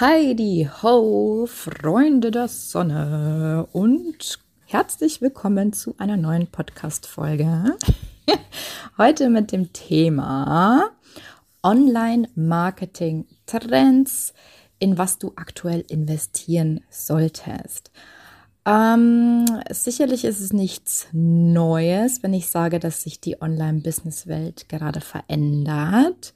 Heidi ho, Freunde der Sonne und herzlich willkommen zu einer neuen Podcast-Folge. Heute mit dem Thema Online-Marketing-Trends, in was du aktuell investieren solltest. Ähm, sicherlich ist es nichts Neues, wenn ich sage, dass sich die Online-Business-Welt gerade verändert.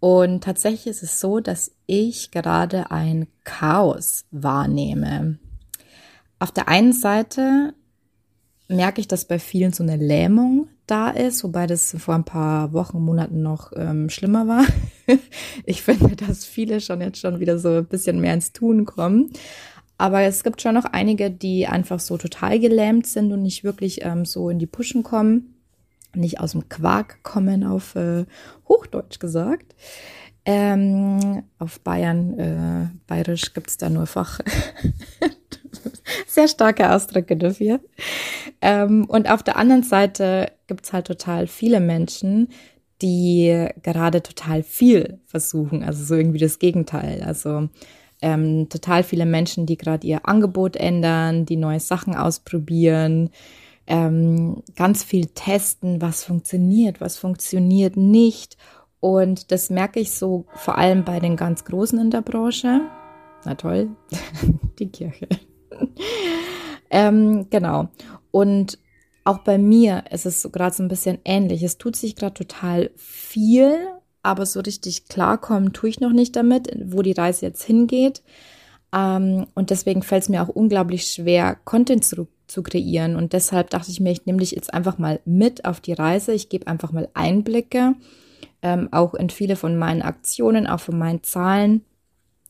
Und tatsächlich ist es so, dass ich gerade ein Chaos wahrnehme. Auf der einen Seite merke ich, dass bei vielen so eine Lähmung da ist, wobei das vor ein paar Wochen, Monaten noch ähm, schlimmer war. ich finde, dass viele schon jetzt schon wieder so ein bisschen mehr ins Tun kommen. Aber es gibt schon noch einige, die einfach so total gelähmt sind und nicht wirklich ähm, so in die Pushen kommen, nicht aus dem Quark kommen, auf äh, Hochdeutsch gesagt. Ähm, auf Bayern, äh, bayerisch gibt's da nur Fach. Sehr starke Ausdrücke dafür. Ähm, und auf der anderen Seite gibt's halt total viele Menschen, die gerade total viel versuchen. Also so irgendwie das Gegenteil. Also ähm, total viele Menschen, die gerade ihr Angebot ändern, die neue Sachen ausprobieren, ähm, ganz viel testen, was funktioniert, was funktioniert nicht. Und das merke ich so vor allem bei den ganz Großen in der Branche. Na toll, die Kirche. ähm, genau. Und auch bei mir ist es so gerade so ein bisschen ähnlich. Es tut sich gerade total viel aber so richtig klarkommen tue ich noch nicht damit, wo die Reise jetzt hingeht. Ähm, und deswegen fällt es mir auch unglaublich schwer, Content zu, zu kreieren. Und deshalb dachte ich mir, ich nehme dich jetzt einfach mal mit auf die Reise. Ich gebe einfach mal Einblicke, ähm, auch in viele von meinen Aktionen, auch von meinen Zahlen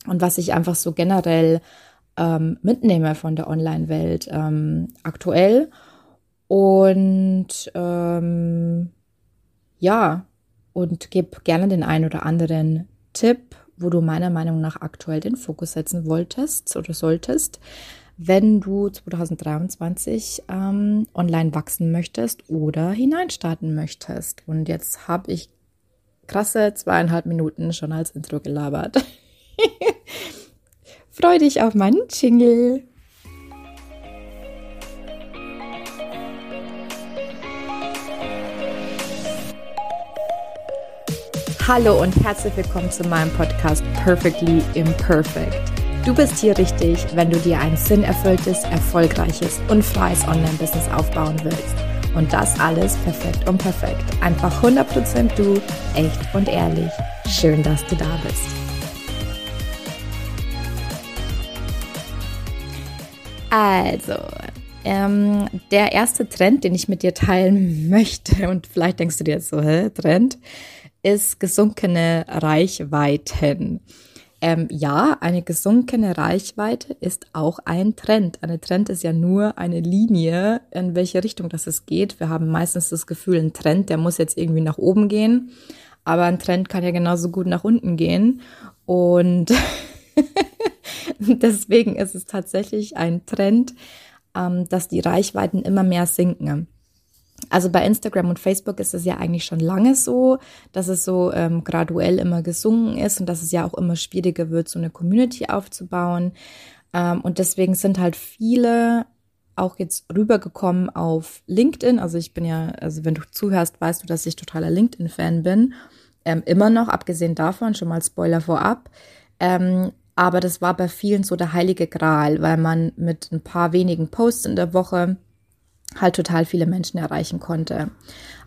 und was ich einfach so generell ähm, mitnehme von der Online-Welt ähm, aktuell. Und ähm, ja, und gib gerne den einen oder anderen Tipp, wo du meiner Meinung nach aktuell den Fokus setzen wolltest oder solltest, wenn du 2023 ähm, online wachsen möchtest oder hineinstarten möchtest. Und jetzt habe ich krasse zweieinhalb Minuten schon als Intro gelabert. Freu dich auf meinen Jingle. Hallo und herzlich willkommen zu meinem Podcast Perfectly Imperfect. Du bist hier richtig, wenn du dir ein sinnerfülltes, erfolgreiches und freies Online-Business aufbauen willst. Und das alles perfekt und perfekt. Einfach 100% du, echt und ehrlich. Schön, dass du da bist. Also, ähm, der erste Trend, den ich mit dir teilen möchte, und vielleicht denkst du dir jetzt so, hä, Trend, ist gesunkene Reichweiten. Ähm, ja, eine gesunkene Reichweite ist auch ein Trend. Eine Trend ist ja nur eine Linie, in welche Richtung das es geht. Wir haben meistens das Gefühl, ein Trend, der muss jetzt irgendwie nach oben gehen. Aber ein Trend kann ja genauso gut nach unten gehen. Und deswegen ist es tatsächlich ein Trend, ähm, dass die Reichweiten immer mehr sinken. Also bei Instagram und Facebook ist es ja eigentlich schon lange so, dass es so ähm, graduell immer gesungen ist und dass es ja auch immer schwieriger wird, so eine Community aufzubauen. Ähm, und deswegen sind halt viele auch jetzt rübergekommen auf LinkedIn. Also ich bin ja, also wenn du zuhörst, weißt du, dass ich totaler LinkedIn-Fan bin. Ähm, immer noch, abgesehen davon, schon mal Spoiler vorab. Ähm, aber das war bei vielen so der heilige Gral, weil man mit ein paar wenigen Posts in der Woche halt total viele Menschen erreichen konnte.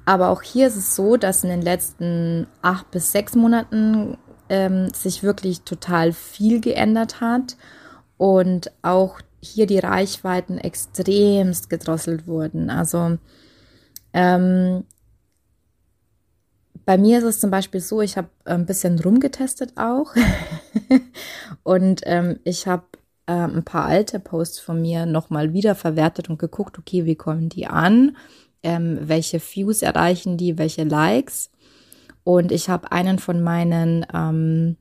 Aber auch hier ist es so, dass in den letzten acht bis sechs Monaten ähm, sich wirklich total viel geändert hat und auch hier die Reichweiten extremst gedrosselt wurden. Also ähm, bei mir ist es zum Beispiel so, ich habe ein bisschen rumgetestet auch und ähm, ich habe äh, ein paar alte Posts von mir nochmal wiederverwertet und geguckt, okay, wie kommen die an? Ähm, welche Views erreichen die, welche Likes? Und ich habe einen von meinen ähm,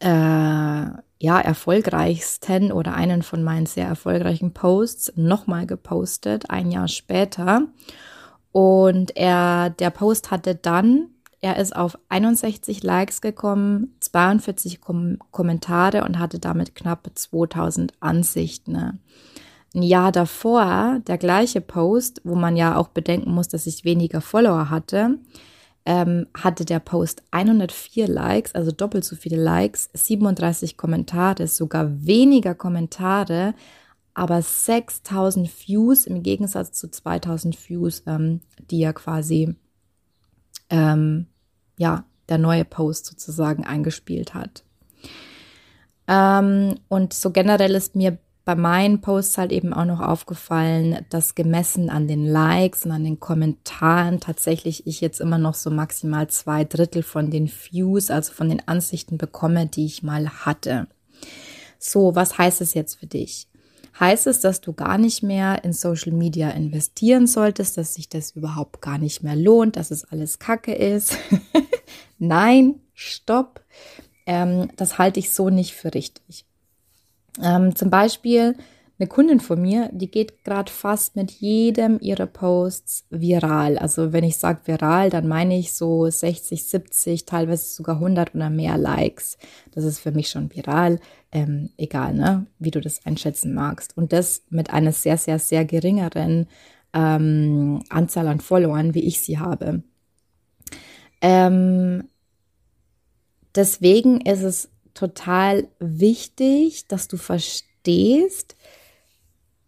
äh, ja, erfolgreichsten oder einen von meinen sehr erfolgreichen Posts nochmal gepostet, ein Jahr später. Und er, der Post hatte dann Er ist auf 61 Likes gekommen, 42 Kom Kommentare und hatte damit knapp 2000 Ansichten. Ne? Ein Jahr davor, der gleiche Post, wo man ja auch bedenken muss, dass ich weniger Follower hatte, ähm, hatte der Post 104 Likes, also doppelt so viele Likes, 37 Kommentare, sogar weniger Kommentare, aber 6000 Views im Gegensatz zu 2000 Views, ähm, die ja quasi, ähm, ja, der neue Post sozusagen eingespielt hat. Ähm, und so generell ist mir bei meinen Posts halt eben auch noch aufgefallen, dass gemessen an den Likes und an den Kommentaren tatsächlich ich jetzt immer noch so maximal zwei Drittel von den Views, also von den Ansichten bekomme, die ich mal hatte. So, was heißt es jetzt für dich? Heißt es, dass du gar nicht mehr in Social Media investieren solltest, dass sich das überhaupt gar nicht mehr lohnt, dass es alles Kacke ist? Nein, stopp. Ähm, das halte ich so nicht für richtig. Ähm, zum Beispiel eine Kundin von mir, die geht gerade fast mit jedem ihrer Posts viral. Also wenn ich sage viral, dann meine ich so 60, 70, teilweise sogar 100 oder mehr Likes. Das ist für mich schon viral. Ähm, egal, ne, wie du das einschätzen magst. Und das mit einer sehr, sehr, sehr geringeren ähm, Anzahl an Followern, wie ich sie habe. Ähm, deswegen ist es total wichtig, dass du verstehst,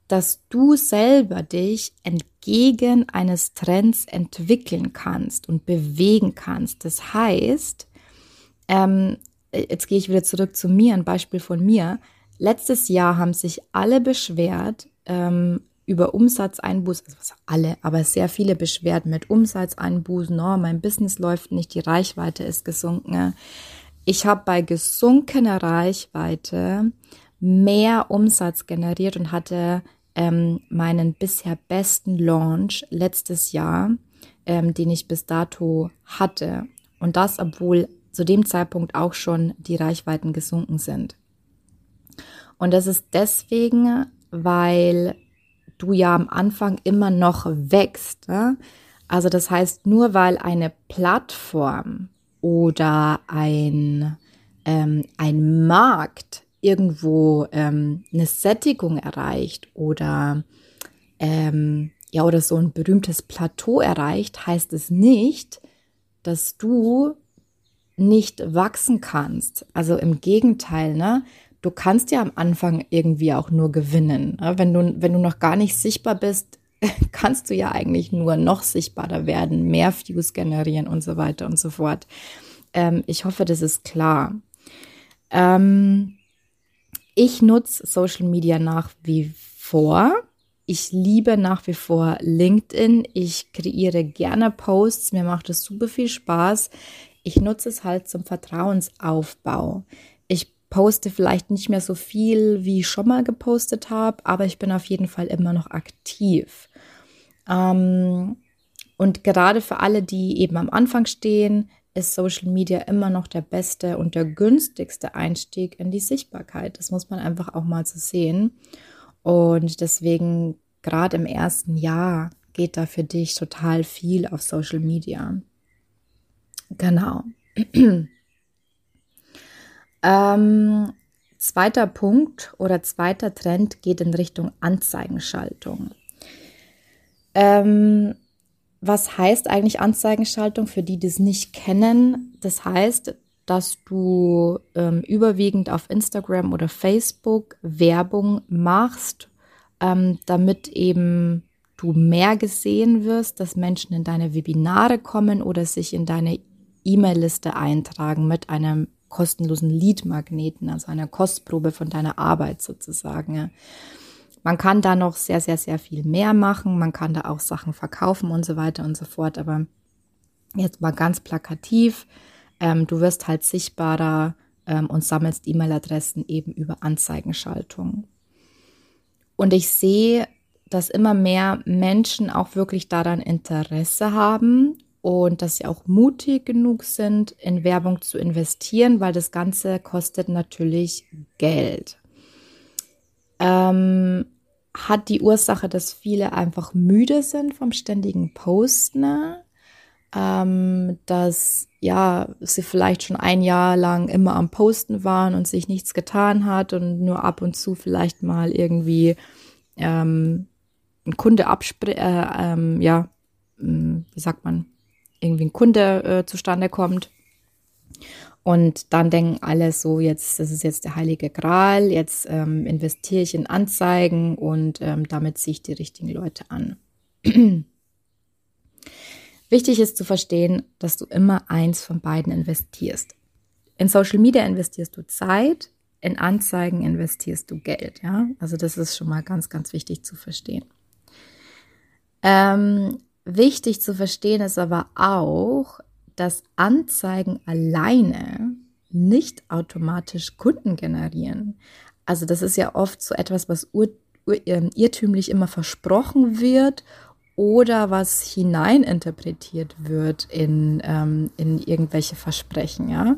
dass du selber dich entgegen eines Trends entwickeln kannst und bewegen kannst. Das heißt, ähm, jetzt gehe ich wieder zurück zu mir, ein Beispiel von mir. Letztes Jahr haben sich alle beschwert ähm, über Umsatzeinbußen, also alle, aber sehr viele beschwert mit Umsatzeinbußen, oh, mein Business läuft nicht, die Reichweite ist gesunken. Ich habe bei gesunkener Reichweite mehr Umsatz generiert und hatte ähm, meinen bisher besten Launch letztes Jahr, ähm, den ich bis dato hatte. Und das, obwohl zu dem Zeitpunkt auch schon die Reichweiten gesunken sind. Und das ist deswegen, weil du ja am Anfang immer noch wächst. Ne? Also das heißt, nur weil eine Plattform oder ein, ähm, ein Markt irgendwo ähm, eine Sättigung erreicht oder ähm, ja oder so ein berühmtes Plateau erreicht, heißt es nicht, dass du nicht wachsen kannst. Also im Gegenteil, ne? Du kannst ja am Anfang irgendwie auch nur gewinnen. Ne? Wenn du, wenn du noch gar nicht sichtbar bist, kannst du ja eigentlich nur noch sichtbarer werden, mehr Views generieren und so weiter und so fort. Ähm, ich hoffe, das ist klar. Ähm, ich nutze Social Media nach wie vor. Ich liebe nach wie vor LinkedIn. Ich kreiere gerne Posts. Mir macht es super viel Spaß. Ich nutze es halt zum Vertrauensaufbau. Ich poste vielleicht nicht mehr so viel, wie ich schon mal gepostet habe, aber ich bin auf jeden Fall immer noch aktiv. Ähm, und gerade für alle, die eben am Anfang stehen, ist Social Media immer noch der beste und der günstigste Einstieg in die Sichtbarkeit. Das muss man einfach auch mal so sehen. Und deswegen, gerade im ersten Jahr, geht da für dich total viel auf Social Media. Genau. ähm, zweiter Punkt oder zweiter Trend geht in Richtung Anzeigenschaltung. Ähm, was heißt eigentlich Anzeigenschaltung für die, die es nicht kennen? Das heißt, dass du ähm, überwiegend auf Instagram oder Facebook Werbung machst, ähm, damit eben du mehr gesehen wirst, dass Menschen in deine Webinare kommen oder sich in deine E-Mail-Liste eintragen mit einem kostenlosen Lead-Magneten, also einer Kostprobe von deiner Arbeit sozusagen. Man kann da noch sehr, sehr, sehr viel mehr machen. Man kann da auch Sachen verkaufen und so weiter und so fort. Aber jetzt mal ganz plakativ. Ähm, du wirst halt sichtbarer ähm, und sammelst E-Mail-Adressen eben über Anzeigenschaltung. Und ich sehe, dass immer mehr Menschen auch wirklich daran Interesse haben und dass sie auch mutig genug sind, in Werbung zu investieren, weil das Ganze kostet natürlich Geld ähm, hat die Ursache, dass viele einfach müde sind vom ständigen Posten. ähm, dass ja sie vielleicht schon ein Jahr lang immer am Posten waren und sich nichts getan hat und nur ab und zu vielleicht mal irgendwie ähm, ein Kunde abspringt, äh, ähm, ja, hm, wie sagt man, irgendwie ein Kunde äh, zustande kommt. Und dann denken alle so, jetzt, das ist jetzt der heilige Gral, jetzt ähm, investiere ich in Anzeigen und ähm, damit ziehe ich die richtigen Leute an. Wichtig ist zu verstehen, dass du immer eins von beiden investierst. In Social Media investierst du Zeit, in Anzeigen investierst du Geld, ja. Also das ist schon mal ganz, ganz wichtig zu verstehen. Ähm, wichtig zu verstehen ist aber auch, dass Anzeigen alleine nicht automatisch Kunden generieren. Also das ist ja oft so etwas, was ähm, irrtümlich immer versprochen wird oder was hineininterpretiert wird in, ähm, in irgendwelche Versprechen, ja.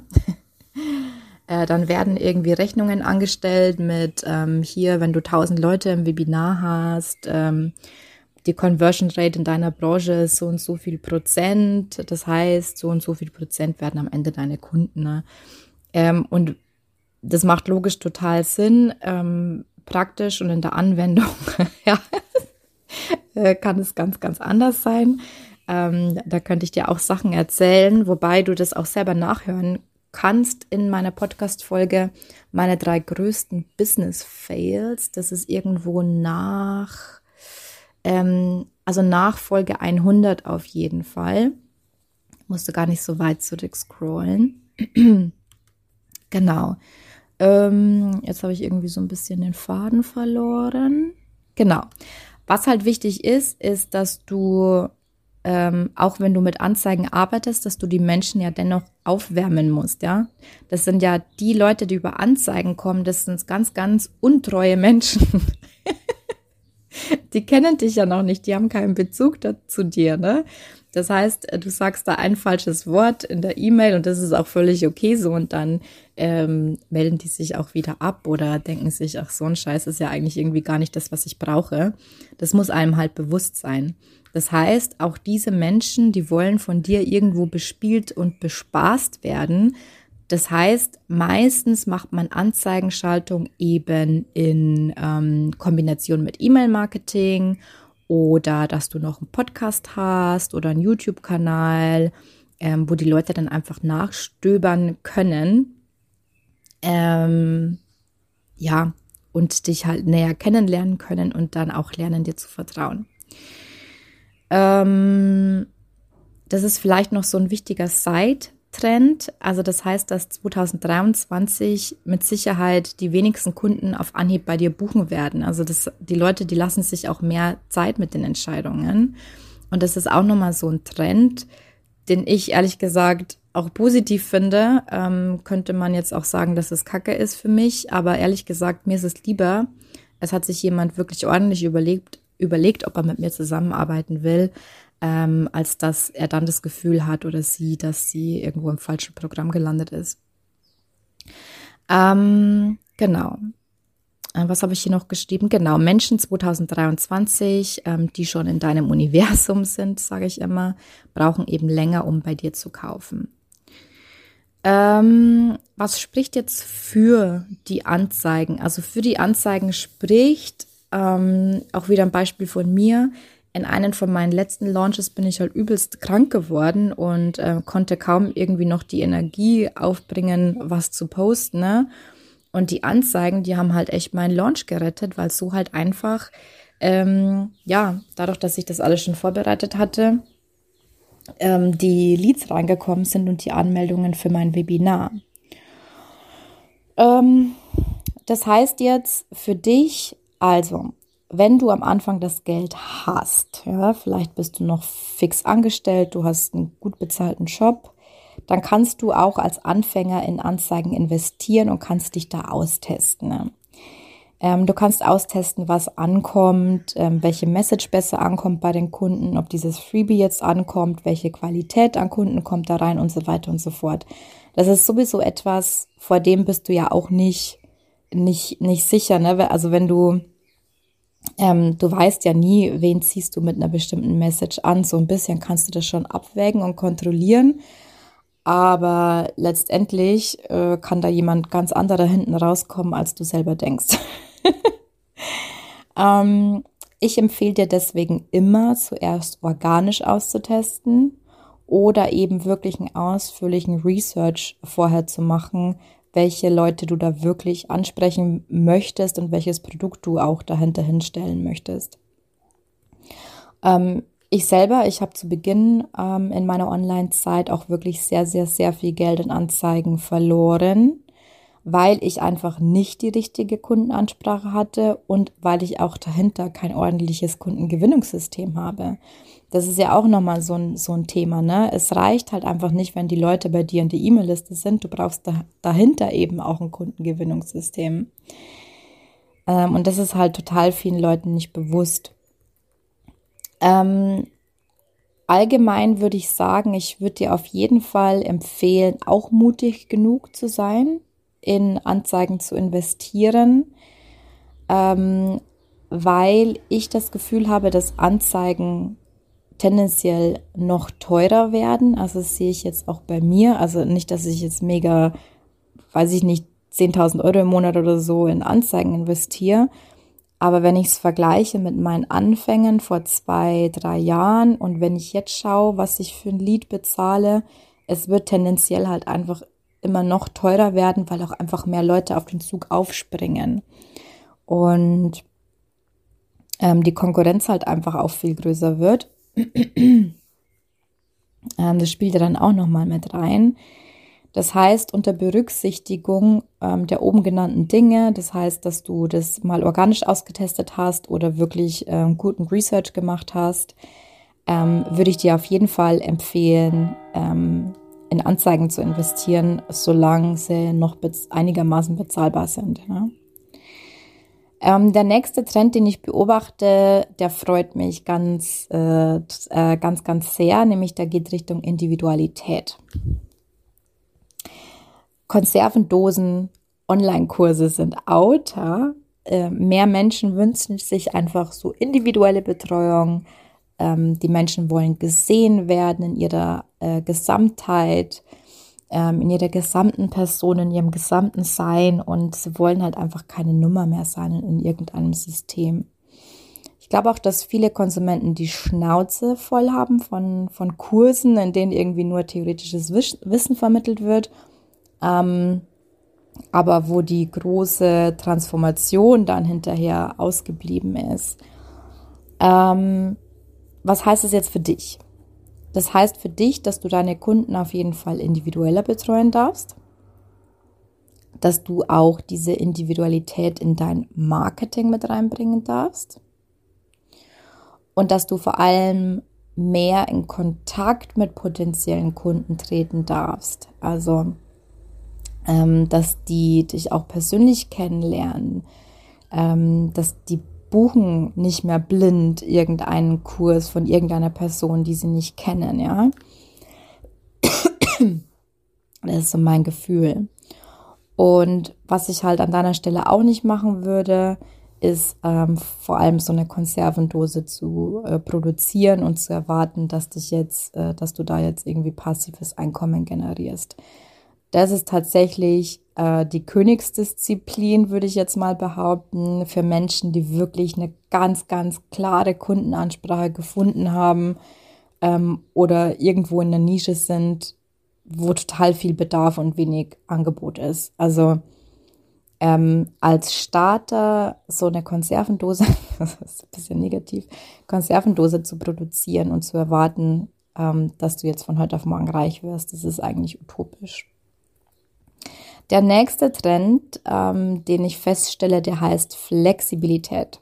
äh, dann werden irgendwie Rechnungen angestellt mit ähm, hier, wenn du 1000 Leute im Webinar hast, ähm, die Conversion Rate in deiner Branche ist so und so viel Prozent. Das heißt, so und so viel Prozent werden am Ende deine Kunden. Ne? Ähm, und das macht logisch total Sinn. Ähm, praktisch und in der Anwendung ja, äh, kann es ganz, ganz anders sein. Ähm, da könnte ich dir auch Sachen erzählen, wobei du das auch selber nachhören kannst in meiner Podcast-Folge meine drei größten Business-Fails. Das ist irgendwo nach ähm, also Nachfolge 100 auf jeden Fall. Musste gar nicht so weit zurück scrollen. genau. Ähm, jetzt habe ich irgendwie so ein bisschen den Faden verloren. Genau. Was halt wichtig ist, ist, dass du, ähm, auch wenn du mit Anzeigen arbeitest, dass du die Menschen ja dennoch aufwärmen musst, ja. Das sind ja die Leute, die über Anzeigen kommen, das sind ganz, ganz untreue Menschen. die kennen dich ja noch nicht, die haben keinen Bezug zu dir, ne? Das heißt, du sagst da ein falsches Wort in der E-Mail und das ist auch völlig okay so und dann ähm, melden die sich auch wieder ab oder denken sich, ach so ein Scheiß ist ja eigentlich irgendwie gar nicht das, was ich brauche. Das muss einem halt bewusst sein. Das heißt, auch diese Menschen, die wollen von dir irgendwo bespielt und bespaßt werden, das heißt, meistens macht man Anzeigenschaltung eben in ähm, Kombination mit E-Mail-Marketing oder dass du noch einen Podcast hast oder einen YouTube-Kanal, ähm, wo die Leute dann einfach nachstöbern können. Ähm, ja, und dich halt näher kennenlernen können und dann auch lernen, dir zu vertrauen. Ähm, das ist vielleicht noch so ein wichtiger Side Trend. Also das heißt, dass 2023 mit Sicherheit die wenigsten Kunden auf Anhieb bei dir buchen werden. Also das, die Leute, die lassen sich auch mehr Zeit mit den Entscheidungen. Und das ist auch nochmal so ein Trend, den ich ehrlich gesagt auch positiv finde. Ähm, könnte man jetzt auch sagen, dass es Kacke ist für mich. Aber ehrlich gesagt, mir ist es lieber, es hat sich jemand wirklich ordentlich überlegt, überlegt, ob er mit mir zusammenarbeiten will, ähm, als dass er dann das Gefühl hat oder sie, dass sie irgendwo im falschen Programm gelandet ist. Ähm, genau. Äh, was habe ich hier noch geschrieben? Genau, Menschen 2023, ähm, die schon in deinem Universum sind, sage ich immer, brauchen eben länger, um bei dir zu kaufen. Ähm, was spricht jetzt für die Anzeigen? Also für die Anzeigen spricht ähm, auch wieder ein Beispiel von mir in einem von meinen letzten Launches bin ich halt übelst krank geworden und äh, konnte kaum irgendwie noch die Energie aufbringen, was zu posten. Ne? Und die Anzeigen, die haben halt echt meinen Launch gerettet, weil so halt einfach, ähm, ja, dadurch, dass ich das alles schon vorbereitet hatte, ähm, die Leads reingekommen sind und die Anmeldungen für mein Webinar. Ähm, das heißt jetzt für dich, also wenn du am Anfang das Geld hast, ja, vielleicht bist du noch fix angestellt, du hast einen gut bezahlten Job, dann kannst du auch als Anfänger in Anzeigen investieren und kannst dich da austesten. Ne? Ähm, du kannst austesten, was ankommt, ähm, welche Message besser ankommt bei den Kunden, ob dieses Freebie jetzt ankommt, welche Qualität an Kunden kommt da rein und so weiter und so fort. Das ist sowieso etwas, vor dem bist du ja auch nicht, nicht, nicht sicher. Ne? Also wenn du ähm, du weißt ja nie, wen ziehst du mit einer bestimmten Message an. So ein bisschen kannst du das schon abwägen und kontrollieren. Aber letztendlich äh, kann da jemand ganz anderer hinten rauskommen, als du selber denkst. ähm, ich empfehle dir deswegen immer zuerst organisch auszutesten oder eben wirklich einen ausführlichen Research vorher zu machen, welche Leute du da wirklich ansprechen möchtest und welches Produkt du auch dahinter hinstellen möchtest. Ähm, ich selber, ich habe zu Beginn ähm, in meiner Online-Zeit auch wirklich sehr, sehr, sehr viel Geld in Anzeigen verloren, weil ich einfach nicht die richtige Kundenansprache hatte und weil ich auch dahinter kein ordentliches Kundengewinnungssystem habe. Das ist ja auch nochmal so ein, so ein Thema, ne? Es reicht halt einfach nicht, wenn die Leute bei dir in der E-Mail-Liste sind. Du brauchst da, dahinter eben auch ein Kundengewinnungssystem. Ähm, und das ist halt total vielen Leuten nicht bewusst. Ähm, allgemein würde ich sagen, ich würde dir auf jeden Fall empfehlen, auch mutig genug zu sein, in Anzeigen zu investieren, ähm, weil ich das Gefühl habe, dass Anzeigen tendenziell noch teurer werden. Also das sehe ich jetzt auch bei mir. Also nicht, dass ich jetzt mega, weiß ich nicht, 10.000 Euro im Monat oder so in Anzeigen investiere. Aber wenn ich es vergleiche mit meinen Anfängen vor zwei, drei Jahren und wenn ich jetzt schaue, was ich für ein Lied bezahle, es wird tendenziell halt einfach immer noch teurer werden, weil auch einfach mehr Leute auf den Zug aufspringen. Und ähm, die Konkurrenz halt einfach auch viel größer wird. Ähm, das spielt ja dann auch nochmal mit rein. Das heißt, unter Berücksichtigung ähm, der oben genannten Dinge, das heißt, dass du das mal organisch ausgetestet hast oder wirklich ähm, guten Research gemacht hast, ähm, würde ich dir auf jeden Fall empfehlen, ähm, in Anzeigen zu investieren, solange sie noch einigermaßen bezahlbar sind. Ne? Ähm, der nächste Trend, den ich beobachte, der freut mich ganz, äh, äh, ganz, ganz sehr, nämlich der geht Richtung Individualität. Konservendosen, Online-Kurse sind out. Ja? Äh, mehr Menschen wünschen sich einfach so individuelle Betreuung. Ähm, die Menschen wollen gesehen werden in ihrer äh, Gesamtheit in ihrer gesamten Person, in ihrem gesamten Sein und sie wollen halt einfach keine Nummer mehr sein in, in irgendeinem System. Ich glaube auch, dass viele Konsumenten die Schnauze voll haben von, von Kursen, in denen irgendwie nur theoretisches Wissen vermittelt wird, ähm, aber wo die große Transformation dann hinterher ausgeblieben ist. Ähm, was heißt das jetzt für dich? Das heißt für dich, dass du deine Kunden auf jeden Fall individueller betreuen darfst, dass du auch diese Individualität in dein Marketing mit reinbringen darfst und dass du vor allem mehr in Kontakt mit potenziellen Kunden treten darfst. Also, ähm, dass die dich auch persönlich kennenlernen, ähm, dass die buchen nicht mehr blind irgendeinen Kurs von irgendeiner Person, die sie nicht kennen, ja. Das ist so mein Gefühl. Und was ich halt an deiner Stelle auch nicht machen würde, ist ähm, vor allem so eine Konservendose zu äh, produzieren und zu erwarten, dass dich jetzt, äh, dass du da jetzt irgendwie passives Einkommen generierst. Das ist tatsächlich äh, die Königsdisziplin, würde ich jetzt mal behaupten, für Menschen, die wirklich eine ganz, ganz klare Kundenansprache gefunden haben ähm, oder irgendwo in der Nische sind, wo total viel Bedarf und wenig Angebot ist. Also ähm, als Starter so eine Konservendose, das ist ein bisschen negativ, Konservendose zu produzieren und zu erwarten, ähm, dass du jetzt von heute auf morgen reich wirst, das ist eigentlich utopisch. Der nächste Trend, ähm, den ich feststelle, der heißt Flexibilität.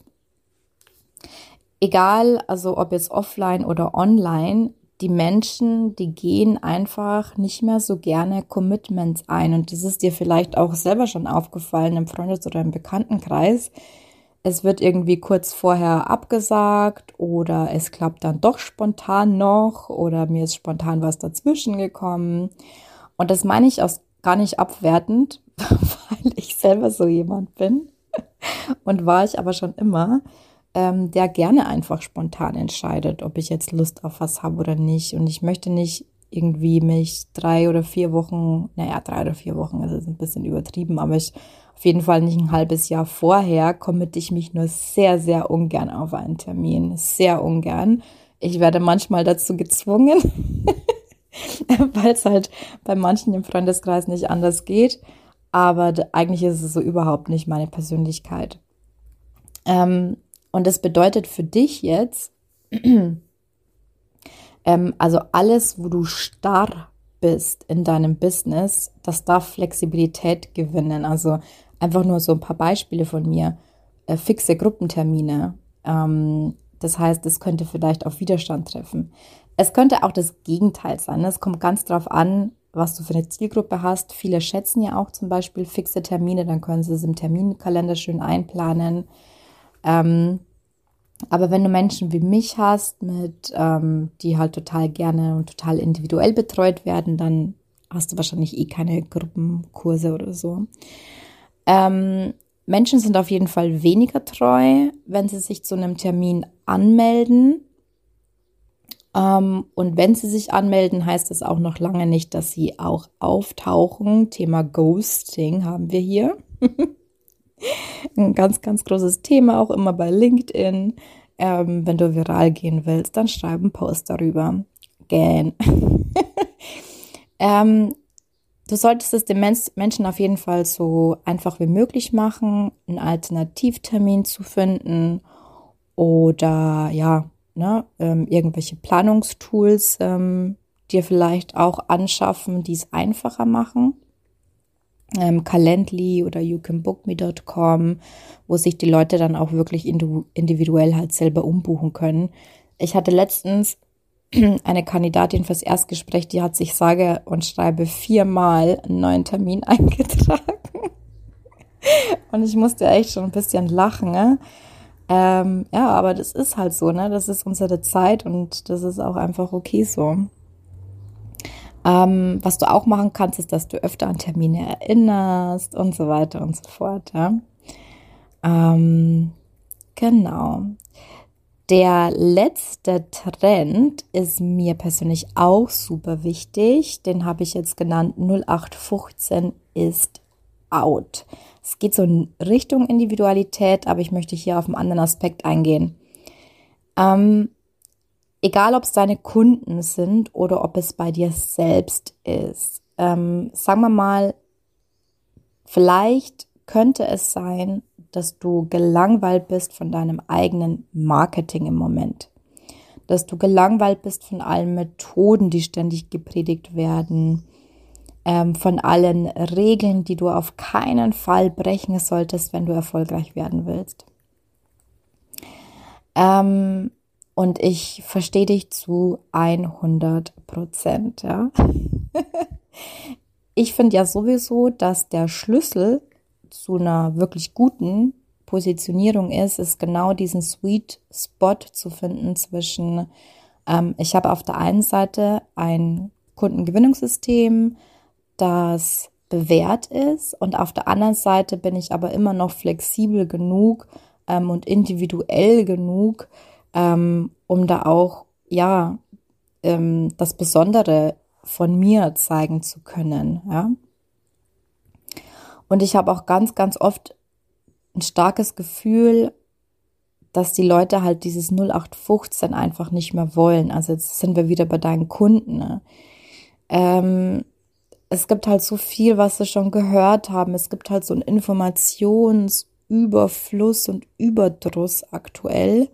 Egal, also ob jetzt offline oder online, die Menschen, die gehen einfach nicht mehr so gerne Commitments ein. Und das ist dir vielleicht auch selber schon aufgefallen im Freundes- oder im Bekanntenkreis. Es wird irgendwie kurz vorher abgesagt oder es klappt dann doch spontan noch oder mir ist spontan was dazwischen gekommen. Und das meine ich aus gar nicht abwertend, weil ich selber so jemand bin und war ich aber schon immer. ähm, der gerne einfach spontan entscheidet, ob ich jetzt Lust auf was habe oder nicht. Und ich möchte nicht irgendwie mich drei oder vier Wochen, naja, drei oder vier Wochen, ist ein bisschen übertrieben, aber ich auf jeden Fall nicht ein halbes Jahr vorher committe ich mich nur sehr, sehr ungern auf einen Termin. Sehr ungern. Ich werde manchmal dazu gezwungen, weil es halt bei manchen im Freundeskreis nicht anders geht. Aber eigentlich ist es so überhaupt nicht meine Persönlichkeit. Ähm, und das bedeutet für dich jetzt, ähm, also alles, wo du starr bist in deinem Business, das darf Flexibilität gewinnen. Also einfach nur so ein paar Beispiele von mir. Äh, fixe Gruppentermine. Ähm, das heißt, es könnte vielleicht auf Widerstand treffen. Es könnte auch das Gegenteil sein. Es kommt ganz drauf an, was du für eine Zielgruppe hast. Viele schätzen ja auch zum Beispiel fixe Termine, dann können sie es im Terminkalender schön einplanen. Ähm, aber wenn du Menschen wie mich hast, mit, ähm, die halt total gerne und total individuell betreut werden, dann hast du wahrscheinlich eh keine Gruppenkurse oder so. Ähm, Menschen sind auf jeden Fall weniger treu, wenn sie sich zu einem Termin anmelden. Ähm, und wenn sie sich anmelden, heißt das auch noch lange nicht, dass sie auch auftauchen. Thema Ghosting haben wir hier. Ein ganz, ganz großes Thema, auch immer bei LinkedIn. Ähm, wenn du viral gehen willst, dann schreib einen Post darüber. Gähn. ähm, du solltest es den Menschen auf jeden Fall so einfach wie möglich machen, einen Alternativtermin zu finden oder ja, ne, ähm, irgendwelche Planungstools ähm, dir vielleicht auch anschaffen, die es einfacher machen ähm, Calendly oder youcanbookme.com, wo sich die Leute dann auch wirklich individuell halt selber umbuchen können. Ich hatte letztens eine Kandidatin fürs Erstgespräch, die hat sich sage und schreibe viermal einen neuen Termin eingetragen. Und ich musste echt schon ein bisschen lachen. Ne? Ähm, ja, aber das ist halt so, ne? Das ist unsere Zeit und das ist auch einfach okay so. Ähm, was du auch machen kannst, ist, dass du öfter an Termine erinnerst und so weiter und so fort. Ja? Ähm, genau. Der letzte Trend ist mir persönlich auch super wichtig. Den habe ich jetzt genannt. 0815 ist out. Es geht so in Richtung Individualität, aber ich möchte hier auf einen anderen Aspekt eingehen. Ähm, egal ob es deine Kunden sind oder ob es bei dir selbst ist. Ähm, sagen wir mal, vielleicht könnte es sein, dass du gelangweilt bist von deinem eigenen Marketing im Moment. Dass du gelangweilt bist von allen Methoden, die ständig gepredigt werden, ähm, von allen Regeln, die du auf keinen Fall brechen solltest, wenn du erfolgreich werden willst. Ähm, und ich verstehe dich zu 100 Prozent, ja. ich finde ja sowieso, dass der Schlüssel zu einer wirklich guten Positionierung ist, ist genau diesen Sweet Spot zu finden zwischen, ähm, ich habe auf der einen Seite ein Kundengewinnungssystem, das bewährt ist und auf der anderen Seite bin ich aber immer noch flexibel genug ähm, und individuell genug, ähm, um da auch, ja, ähm, das Besondere von mir zeigen zu können, ja. Und ich habe auch ganz, ganz oft ein starkes Gefühl, dass die Leute halt dieses 0815 einfach nicht mehr wollen. Also jetzt sind wir wieder bei deinen Kunden. Ne? Ähm, es gibt halt so viel, was sie schon gehört haben. Es gibt halt so einen Informationsüberfluss und Überdruss aktuell.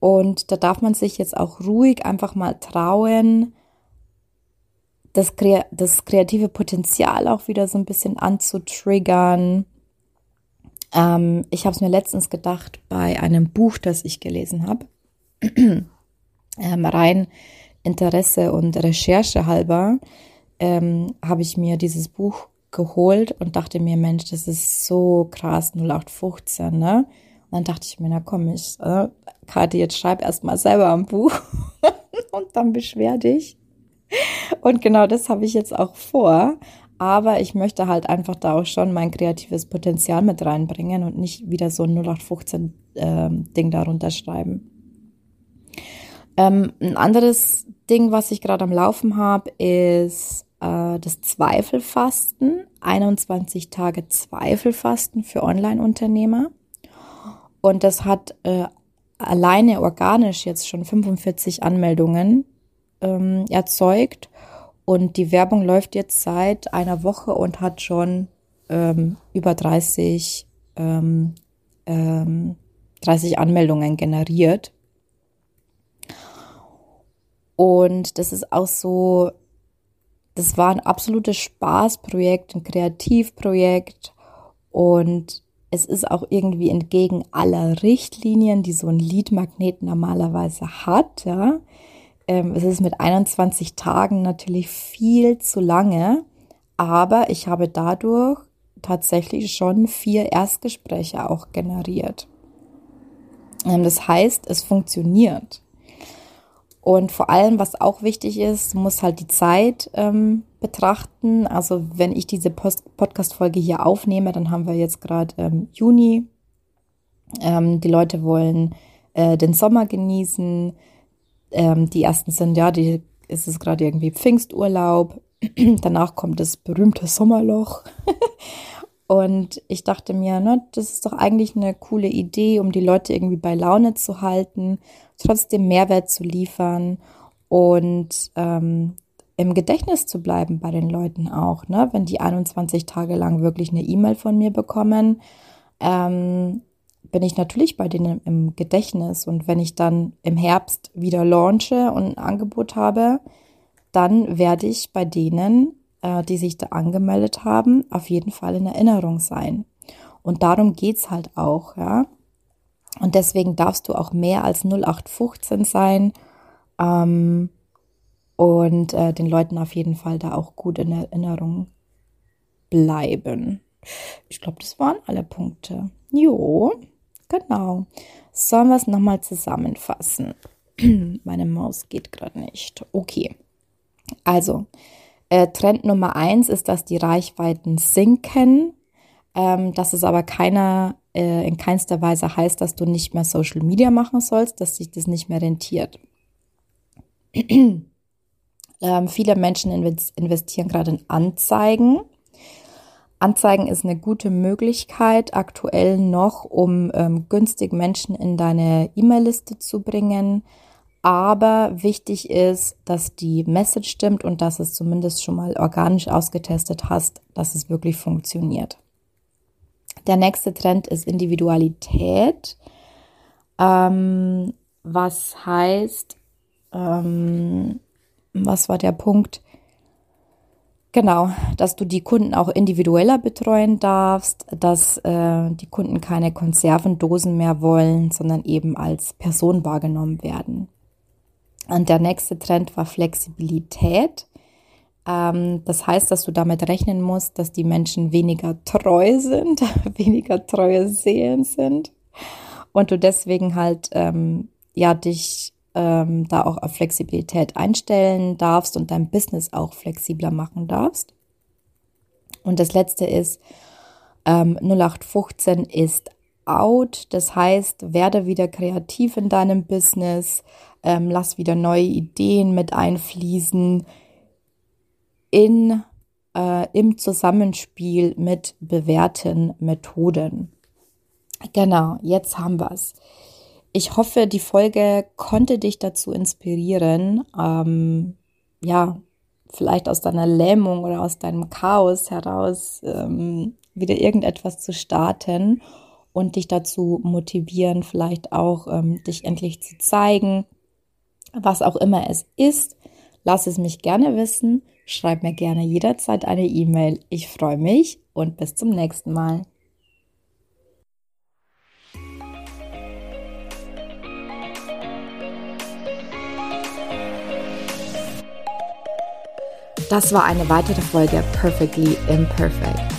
Und da darf man sich jetzt auch ruhig einfach mal trauen, das, das kreative Potenzial auch wieder so ein bisschen anzutriggern. Ähm, ich habe es mir letztens gedacht bei einem Buch, das ich gelesen habe. ähm, rein Interesse und Recherche halber ähm, habe ich mir dieses Buch geholt und dachte mir, Mensch, das ist so krass, 0815, ne? dann dachte ich mir, na komm, ich, äh, Kathi, jetzt schreib erst mal selber ein Buch und dann beschwer dich. Und genau das habe ich jetzt auch vor. Aber ich möchte halt einfach da auch schon mein kreatives Potenzial mit reinbringen und nicht wieder so ein 0815 äh, Ding darunter schreiben. Ähm, ein anderes Ding, was ich gerade am Laufen habe, ist äh, das Zweifelfasten. 21 Tage Zweifelfasten für Online-Unternehmer. Und das hat äh, alleine organisch jetzt schon 45 Anmeldungen ähm, erzeugt. Und die Werbung läuft jetzt seit einer Woche und hat schon ähm, über 30, ähm, 30 ähm, Anmeldungen generiert. Und das ist auch so, das war ein absolutes Spaßprojekt, ein Kreativprojekt. Und es ist auch irgendwie entgegen aller Richtlinien, die so ein Leadmagnet normalerweise hat. Ja. Ähm, es ist mit 21 Tagen natürlich viel zu lange, aber ich habe dadurch tatsächlich schon vier Erstgespräche auch generiert. Ähm, das heißt, es funktioniert. Und vor allem, was auch wichtig ist, muss halt die Zeit ähm, betrachten. Also wenn ich diese Podcast-Folge hier aufnehme, dann haben wir jetzt gerade ähm, Juni. Ähm, die Leute wollen äh, den Sommer genießen. Ähm, die ersten sind, ja, die ist es gerade irgendwie Pfingsturlaub. Danach kommt das berühmte Sommerloch. Und ich dachte mir, ne, das ist doch eigentlich eine coole Idee, um die Leute irgendwie bei Laune zu halten, trotzdem Mehrwert zu liefern und ähm, im Gedächtnis zu bleiben bei den Leuten auch. Ne? Wenn die 21 Tage lang wirklich eine E-Mail von mir bekommen, ähm, bin ich natürlich bei denen im Gedächtnis. Und wenn ich dann im Herbst wieder launche und ein Angebot habe, dann werde ich bei denen äh, die sich da angemeldet haben, auf jeden Fall in Erinnerung sein. Und darum geht's halt auch, ja. Und deswegen darfst du auch mehr als 0815 sein ähm, und äh, den Leuten auf jeden Fall da auch gut in Erinnerung bleiben. Ich glaube, das waren alle Punkte. Jo, genau. Sollen wir es nochmal zusammenfassen? Meine Maus geht gerade nicht. Okay. Also, äh, Trend Nummer eins ist, dass die Reichweiten sinken. Ähm, dass es aber keiner äh, in keinster Weise heißt, dass du nicht mehr Social Media machen sollst, dass sich das nicht mehr rentiert. ähm, viele Menschen investieren gerade in Anzeigen. Anzeigen ist eine gute Möglichkeit aktuell noch, um ähm, günstig Menschen in deine E-Mail-Liste zu bringen. Aber wichtig ist, dass die Message stimmt und dass es zumindest schon mal organisch ausgetestet hast, dass es wirklich funktioniert. Der nächste Trend ist Individualität, ähm, was heißt, ähm, was war der Punkt? Genau, dass du die Kunden auch individueller betreuen darfst, dass äh, die Kunden keine Konservendosen mehr wollen, sondern eben als Person wahrgenommen werden. Und der nächste Trend war Flexibilität. Ähm, das heißt, dass du damit rechnen musst, dass die Menschen weniger treu sind, weniger treue Seelen sind und du deswegen halt ähm, ja dich ähm, da auch auf Flexibilität einstellen darfst und dein Business auch flexibler machen darfst. Und das letzte ist, ähm, 0815 ist out. Das heißt, werde wieder kreativ in deinem Business, ähm, lass wieder neue Ideen mit einfließen in, äh, im Zusammenspiel mit bewährten Methoden. Genau, jetzt haben wir es. Ich hoffe, die Folge konnte dich dazu inspirieren, ähm, ja, vielleicht aus deiner Lähmung oder aus deinem Chaos heraus ähm, wieder irgendetwas zu starten und dich dazu motivieren, vielleicht auch ähm, dich endlich zu zeigen, was auch immer es ist. Lass es mich gerne wissen. Schreib mir gerne jederzeit eine E-Mail. Ich freue mich und bis zum nächsten Mal. Das war eine weitere Folge Perfectly Imperfect,